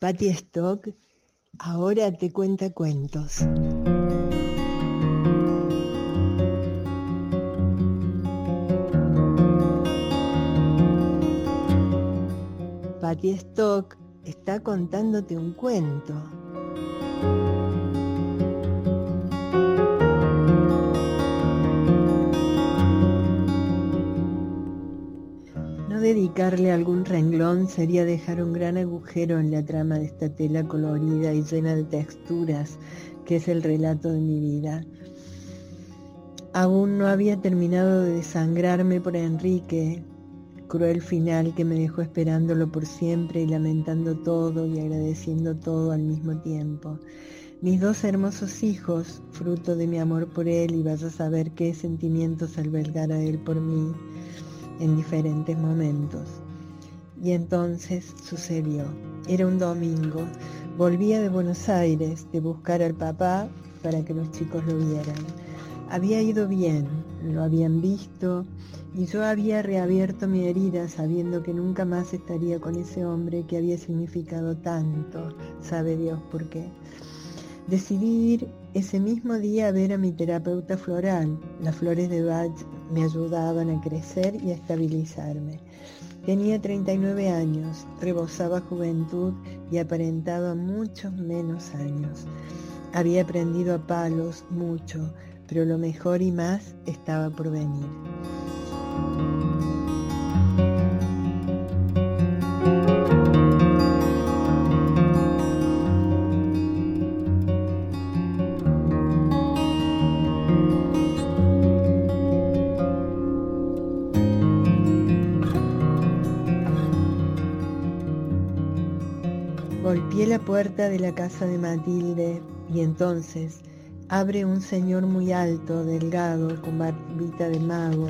Patty Stock ahora te cuenta cuentos. Patty Stock está contándote un cuento. Dedicarle algún renglón sería dejar un gran agujero en la trama de esta tela colorida y llena de texturas que es el relato de mi vida. Aún no había terminado de desangrarme por Enrique, cruel final que me dejó esperándolo por siempre y lamentando todo y agradeciendo todo al mismo tiempo. Mis dos hermosos hijos, fruto de mi amor por él y vaya a saber qué sentimientos albergara él por mí en diferentes momentos. Y entonces sucedió. Era un domingo. Volvía de Buenos Aires de buscar al papá para que los chicos lo vieran. Había ido bien, lo habían visto y yo había reabierto mi herida sabiendo que nunca más estaría con ese hombre que había significado tanto, sabe Dios por qué. Decidí ir ese mismo día a ver a mi terapeuta floral. Las flores de Bach me ayudaban a crecer y a estabilizarme. Tenía 39 años, rebosaba juventud y aparentaba muchos menos años. Había aprendido a palos mucho, pero lo mejor y más estaba por venir. La puerta de la casa de Matilde y entonces abre un señor muy alto, delgado, con barbita de mago.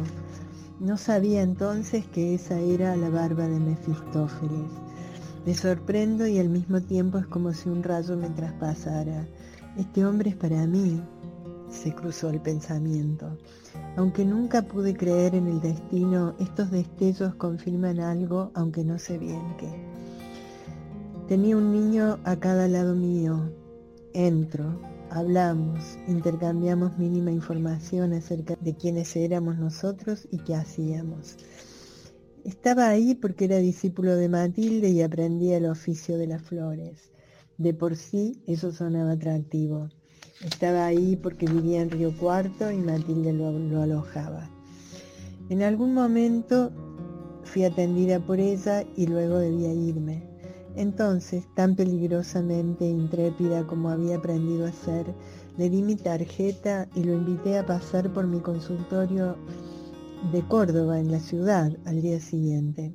No sabía entonces que esa era la barba de Mefistófeles. Me sorprendo y al mismo tiempo es como si un rayo me traspasara. Este hombre es para mí, se cruzó el pensamiento. Aunque nunca pude creer en el destino, estos destellos confirman algo, aunque no sé bien qué. Tenía un niño a cada lado mío. Entro, hablamos, intercambiamos mínima información acerca de quiénes éramos nosotros y qué hacíamos. Estaba ahí porque era discípulo de Matilde y aprendía el oficio de las flores. De por sí eso sonaba atractivo. Estaba ahí porque vivía en Río Cuarto y Matilde lo, lo alojaba. En algún momento fui atendida por ella y luego debía irme. Entonces, tan peligrosamente intrépida como había aprendido a ser, le di mi tarjeta y lo invité a pasar por mi consultorio de Córdoba en la ciudad al día siguiente.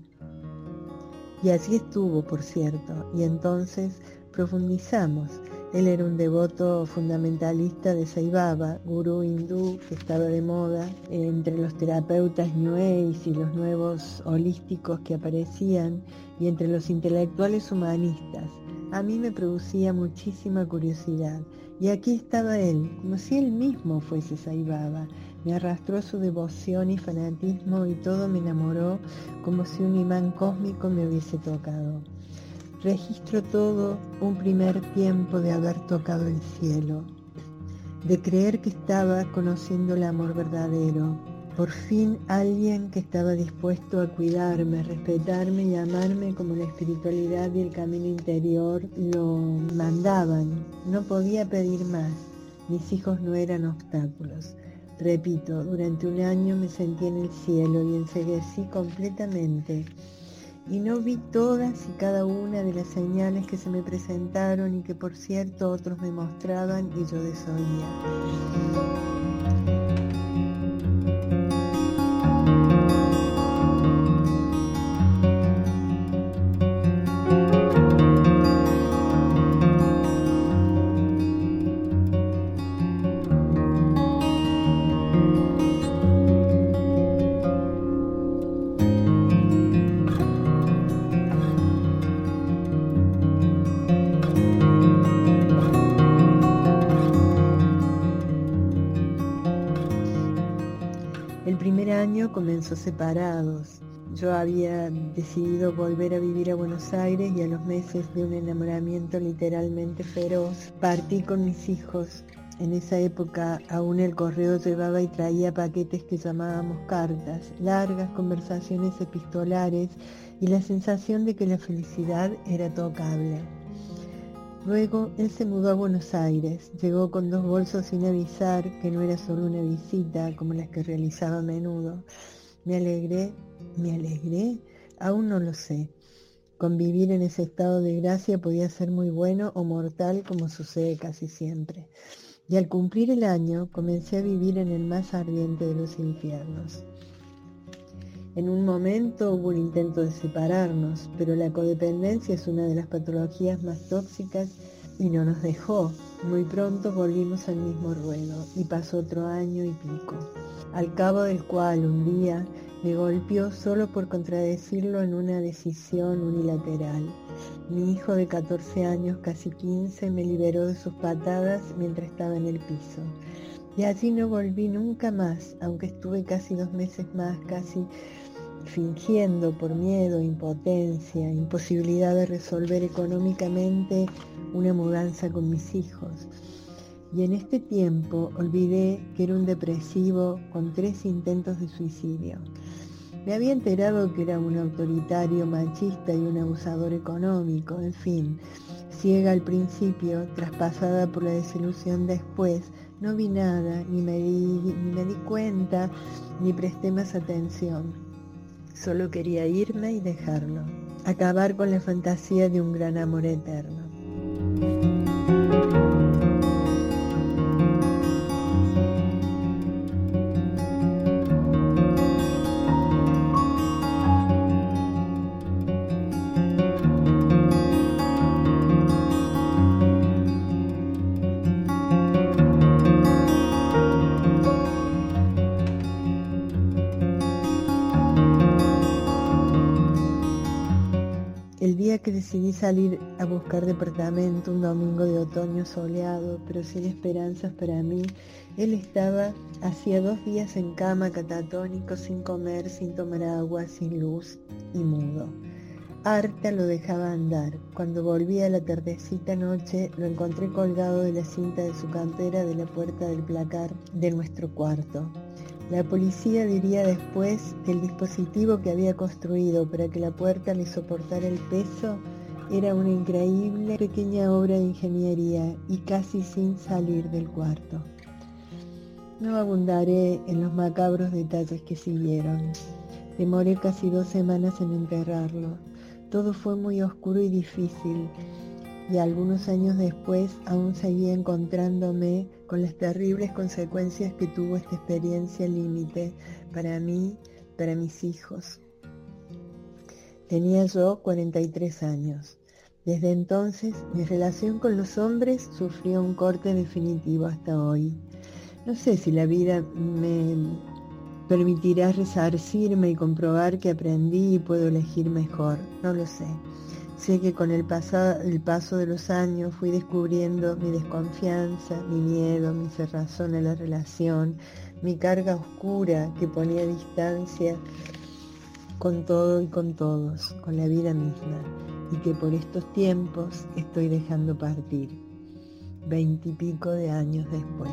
Y así estuvo, por cierto, y entonces profundizamos él era un devoto fundamentalista de Saibaba, gurú hindú que estaba de moda entre los terapeutas New Age y los nuevos holísticos que aparecían y entre los intelectuales humanistas. A mí me producía muchísima curiosidad. Y aquí estaba él, como si él mismo fuese Saibaba. Me arrastró su devoción y fanatismo y todo me enamoró como si un imán cósmico me hubiese tocado. Registro todo un primer tiempo de haber tocado el cielo, de creer que estaba conociendo el amor verdadero. Por fin alguien que estaba dispuesto a cuidarme, respetarme y amarme como la espiritualidad y el camino interior lo mandaban. No podía pedir más. Mis hijos no eran obstáculos. Repito, durante un año me sentí en el cielo y enseguecí completamente y no vi todas y cada una de las señales que se me presentaron y que por cierto otros me mostraban y yo desoía. Comenzó separados. yo había decidido volver a vivir a Buenos Aires y a los meses de un enamoramiento literalmente feroz, partí con mis hijos. En esa época aún el correo llevaba y traía paquetes que llamábamos cartas, largas conversaciones epistolares y la sensación de que la felicidad era tocable. Luego él se mudó a Buenos Aires, llegó con dos bolsos sin avisar que no era solo una visita como las que realizaba a menudo. Me alegré, me alegré, aún no lo sé. Convivir en ese estado de gracia podía ser muy bueno o mortal como sucede casi siempre. Y al cumplir el año comencé a vivir en el más ardiente de los infiernos. En un momento hubo un intento de separarnos, pero la codependencia es una de las patologías más tóxicas y no nos dejó. Muy pronto volvimos al mismo ruedo y pasó otro año y pico, al cabo del cual un día me golpeó solo por contradecirlo en una decisión unilateral. Mi hijo de 14 años, casi 15, me liberó de sus patadas mientras estaba en el piso. Y allí no volví nunca más, aunque estuve casi dos meses más, casi fingiendo por miedo, impotencia, imposibilidad de resolver económicamente una mudanza con mis hijos. Y en este tiempo olvidé que era un depresivo con tres intentos de suicidio. Me había enterado que era un autoritario, machista y un abusador económico, en fin, ciega al principio, traspasada por la desilusión después, no vi nada, ni me di, ni me di cuenta, ni presté más atención. Solo quería irme y dejarlo, acabar con la fantasía de un gran amor eterno. Decidí salir a buscar departamento un domingo de otoño soleado, pero sin esperanzas para mí, él estaba hacía dos días en cama catatónico, sin comer, sin tomar agua, sin luz y mudo. Harta lo dejaba andar. Cuando volví a la tardecita noche, lo encontré colgado de la cinta de su cantera de la puerta del placar de nuestro cuarto. La policía diría después que el dispositivo que había construido para que la puerta le soportara el peso era una increíble pequeña obra de ingeniería y casi sin salir del cuarto. No abundaré en los macabros detalles que siguieron. Demoré casi dos semanas en enterrarlo. Todo fue muy oscuro y difícil y algunos años después aún seguía encontrándome con las terribles consecuencias que tuvo esta experiencia límite para mí, para mis hijos. Tenía yo 43 años. Desde entonces mi relación con los hombres sufrió un corte definitivo hasta hoy. No sé si la vida me permitirá resarcirme y comprobar que aprendí y puedo elegir mejor. No lo sé. Sé que con el, el paso de los años fui descubriendo mi desconfianza, mi miedo, mi cerrazón a la relación, mi carga oscura que ponía distancia con todo y con todos, con la vida misma, y que por estos tiempos estoy dejando partir, veintipico de años después.